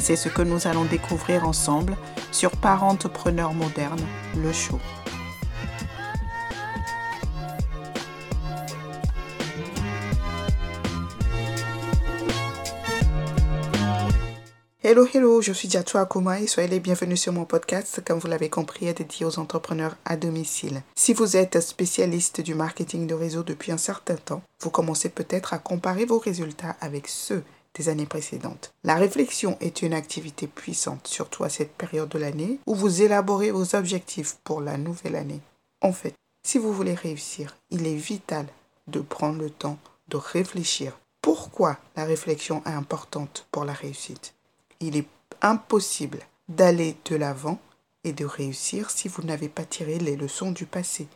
C'est ce que nous allons découvrir ensemble sur Parentepreneur moderne, le show. Hello, hello, je suis Diatou Akuma et soyez les bienvenus sur mon podcast, comme vous l'avez compris, dédié aux entrepreneurs à domicile. Si vous êtes spécialiste du marketing de réseau depuis un certain temps, vous commencez peut-être à comparer vos résultats avec ceux des années précédentes. La réflexion est une activité puissante, surtout à cette période de l'année où vous élaborez vos objectifs pour la nouvelle année. En fait, si vous voulez réussir, il est vital de prendre le temps de réfléchir. Pourquoi la réflexion est importante pour la réussite? Il est impossible d'aller de l'avant et de réussir si vous n'avez pas tiré les leçons du passé.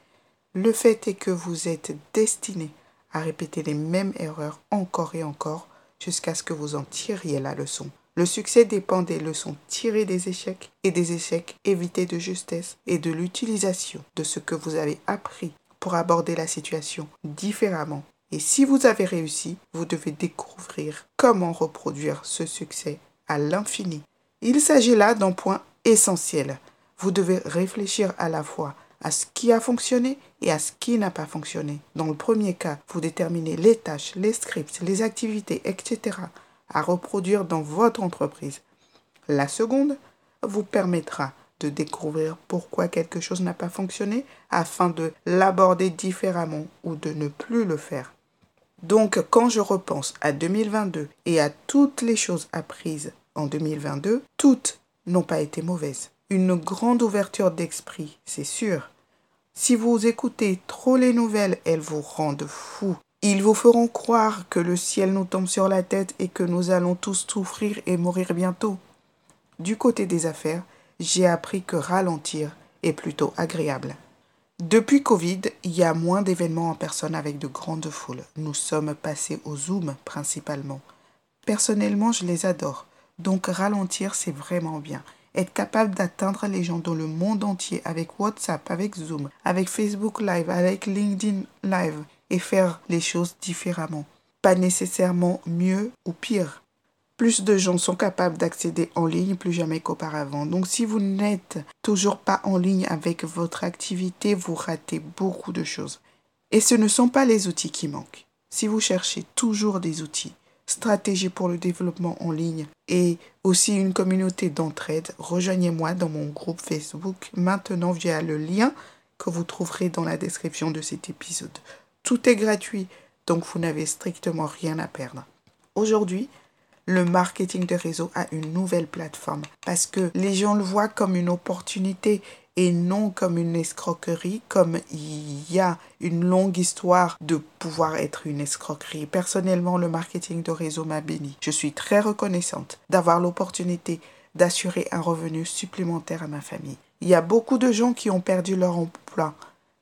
Le fait est que vous êtes destiné à répéter les mêmes erreurs encore et encore jusqu'à ce que vous en tiriez la leçon. Le succès dépend des leçons tirées des échecs et des échecs évités de justesse et de l'utilisation de ce que vous avez appris pour aborder la situation différemment. Et si vous avez réussi, vous devez découvrir comment reproduire ce succès à l'infini. Il s'agit là d'un point essentiel. Vous devez réfléchir à la fois à ce qui a fonctionné et à ce qui n'a pas fonctionné. Dans le premier cas, vous déterminez les tâches, les scripts, les activités, etc. à reproduire dans votre entreprise. La seconde vous permettra de découvrir pourquoi quelque chose n'a pas fonctionné afin de l'aborder différemment ou de ne plus le faire. Donc, quand je repense à 2022 et à toutes les choses apprises en 2022, toutes n'ont pas été mauvaises. Une grande ouverture d'esprit, c'est sûr. Si vous écoutez trop les nouvelles, elles vous rendent fou. Ils vous feront croire que le ciel nous tombe sur la tête et que nous allons tous souffrir et mourir bientôt. Du côté des affaires, j'ai appris que ralentir est plutôt agréable. Depuis Covid, il y a moins d'événements en personne avec de grandes foules. Nous sommes passés au Zoom principalement. Personnellement, je les adore. Donc ralentir, c'est vraiment bien. Être capable d'atteindre les gens dans le monde entier avec WhatsApp, avec Zoom, avec Facebook Live, avec LinkedIn Live et faire les choses différemment. Pas nécessairement mieux ou pire plus de gens sont capables d'accéder en ligne plus jamais qu'auparavant. Donc si vous n'êtes toujours pas en ligne avec votre activité, vous ratez beaucoup de choses. Et ce ne sont pas les outils qui manquent. Si vous cherchez toujours des outils, stratégie pour le développement en ligne et aussi une communauté d'entraide, rejoignez-moi dans mon groupe Facebook maintenant via le lien que vous trouverez dans la description de cet épisode. Tout est gratuit, donc vous n'avez strictement rien à perdre. Aujourd'hui, le marketing de réseau a une nouvelle plateforme parce que les gens le voient comme une opportunité et non comme une escroquerie, comme il y a une longue histoire de pouvoir être une escroquerie. Personnellement, le marketing de réseau m'a béni. Je suis très reconnaissante d'avoir l'opportunité d'assurer un revenu supplémentaire à ma famille. Il y a beaucoup de gens qui ont perdu leur emploi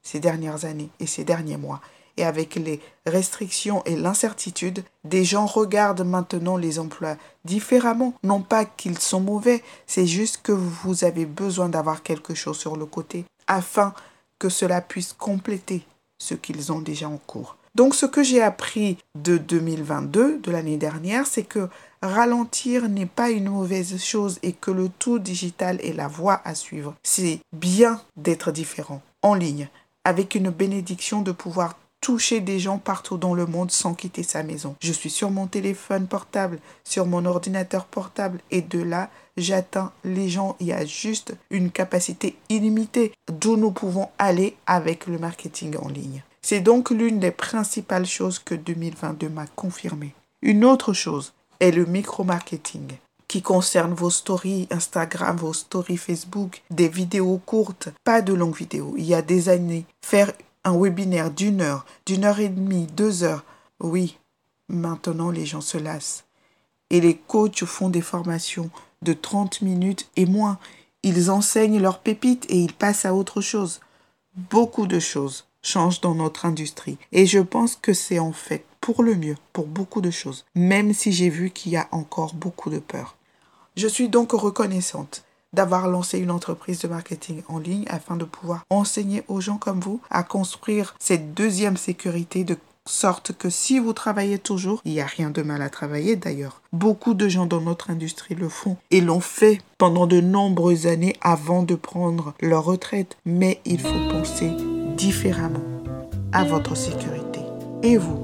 ces dernières années et ces derniers mois et avec les restrictions et l'incertitude, des gens regardent maintenant les emplois différemment. Non pas qu'ils sont mauvais, c'est juste que vous avez besoin d'avoir quelque chose sur le côté afin que cela puisse compléter ce qu'ils ont déjà en cours. Donc ce que j'ai appris de 2022, de l'année dernière, c'est que ralentir n'est pas une mauvaise chose et que le tout digital est la voie à suivre. C'est bien d'être différent en ligne avec une bénédiction de pouvoir toucher des gens partout dans le monde sans quitter sa maison. Je suis sur mon téléphone portable, sur mon ordinateur portable et de là, j'atteins les gens. Il y a juste une capacité illimitée d'où nous pouvons aller avec le marketing en ligne. C'est donc l'une des principales choses que 2022 m'a confirmé. Une autre chose est le micro-marketing qui concerne vos stories Instagram, vos stories Facebook, des vidéos courtes, pas de longues vidéos. Il y a des années, faire un webinaire d'une heure, d'une heure et demie, deux heures. Oui, maintenant les gens se lassent. Et les coachs font des formations de 30 minutes et moins. ils enseignent leurs pépites et ils passent à autre chose. Beaucoup de choses changent dans notre industrie et je pense que c'est en fait pour le mieux pour beaucoup de choses, même si j'ai vu qu'il y a encore beaucoup de peur. Je suis donc reconnaissante d'avoir lancé une entreprise de marketing en ligne afin de pouvoir enseigner aux gens comme vous à construire cette deuxième sécurité de sorte que si vous travaillez toujours, il n'y a rien de mal à travailler d'ailleurs. Beaucoup de gens dans notre industrie le font et l'ont fait pendant de nombreuses années avant de prendre leur retraite. Mais il faut penser différemment à votre sécurité. Et vous,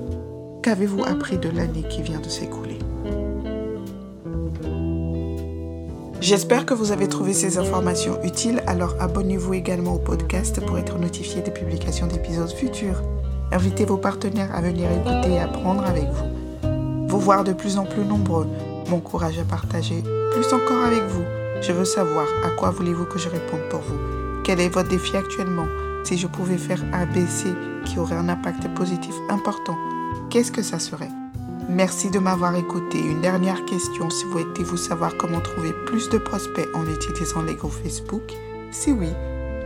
qu'avez-vous appris de l'année qui vient de s'écouler? J'espère que vous avez trouvé ces informations utiles, alors abonnez-vous également au podcast pour être notifié des publications d'épisodes futurs. Invitez vos partenaires à venir écouter et apprendre avec vous. Vous voir de plus en plus nombreux m'encourage à partager plus encore avec vous. Je veux savoir à quoi voulez-vous que je réponde pour vous. Quel est votre défi actuellement? Si je pouvais faire ABC qui aurait un impact positif important, qu'est-ce que ça serait? Merci de m'avoir écouté. Une dernière question, si vous souhaitez vous savoir comment trouver plus de prospects en utilisant les groupes Facebook, si oui,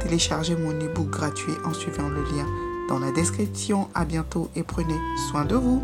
téléchargez mon e-book gratuit en suivant le lien dans la description. À bientôt et prenez soin de vous.